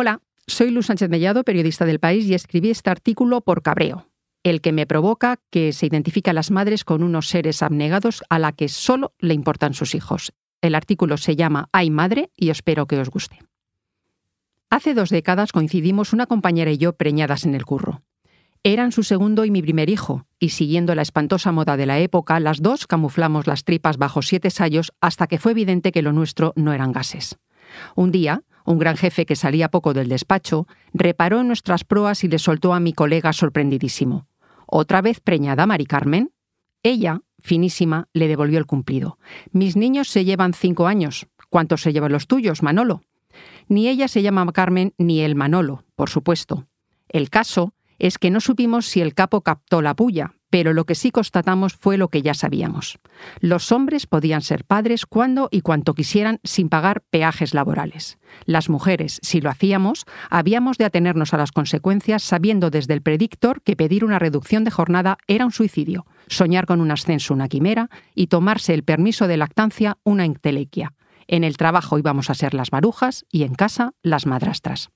Hola, soy Luz Sánchez Mellado, periodista del país, y escribí este artículo por cabreo, el que me provoca que se identifique a las madres con unos seres abnegados a la que solo le importan sus hijos. El artículo se llama Ay madre y espero que os guste. Hace dos décadas coincidimos una compañera y yo preñadas en el curro. Eran su segundo y mi primer hijo, y siguiendo la espantosa moda de la época, las dos camuflamos las tripas bajo siete sayos hasta que fue evidente que lo nuestro no eran gases. Un día, un gran jefe que salía poco del despacho, reparó en nuestras proas y le soltó a mi colega sorprendidísimo. ¿Otra vez preñada, Mari Carmen? Ella, finísima, le devolvió el cumplido. Mis niños se llevan cinco años. ¿Cuántos se llevan los tuyos, Manolo? Ni ella se llama Carmen ni el Manolo, por supuesto. El caso es que no supimos si el capo captó la puya, pero lo que sí constatamos fue lo que ya sabíamos. Los hombres podían ser padres cuando y cuanto quisieran sin pagar peajes laborales. Las mujeres, si lo hacíamos, habíamos de atenernos a las consecuencias sabiendo desde el predictor que pedir una reducción de jornada era un suicidio, soñar con un ascenso una quimera y tomarse el permiso de lactancia una intelequia. En el trabajo íbamos a ser las marujas y en casa las madrastras.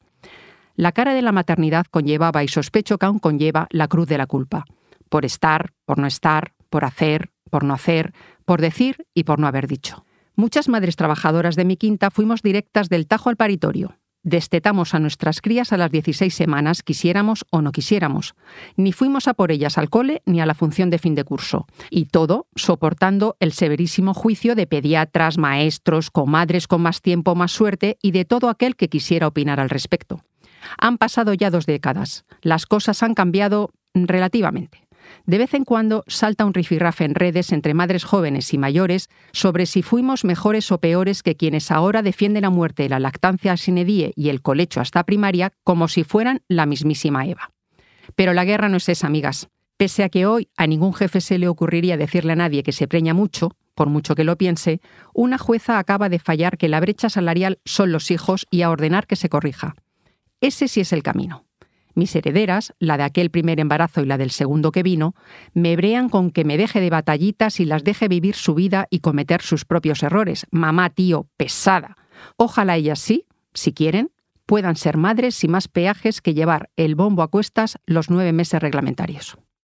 La cara de la maternidad conllevaba y sospecho que aún conlleva la cruz de la culpa por estar, por no estar, por hacer, por no hacer, por decir y por no haber dicho. Muchas madres trabajadoras de mi quinta fuimos directas del tajo al paritorio. Destetamos a nuestras crías a las 16 semanas, quisiéramos o no quisiéramos. Ni fuimos a por ellas al cole ni a la función de fin de curso. Y todo soportando el severísimo juicio de pediatras, maestros, comadres con más tiempo, más suerte y de todo aquel que quisiera opinar al respecto. Han pasado ya dos décadas. Las cosas han cambiado relativamente. De vez en cuando salta un rifirrafe en redes entre madres jóvenes y mayores sobre si fuimos mejores o peores que quienes ahora defienden a muerte la lactancia sin edie y el colecho hasta primaria como si fueran la mismísima Eva. Pero la guerra no es esa, amigas. Pese a que hoy a ningún jefe se le ocurriría decirle a nadie que se preña mucho, por mucho que lo piense, una jueza acaba de fallar que la brecha salarial son los hijos y a ordenar que se corrija. Ese sí es el camino. Mis herederas, la de aquel primer embarazo y la del segundo que vino, me brean con que me deje de batallitas y las deje vivir su vida y cometer sus propios errores. Mamá, tío, pesada. Ojalá ellas sí, si quieren, puedan ser madres sin más peajes que llevar el bombo a cuestas los nueve meses reglamentarios.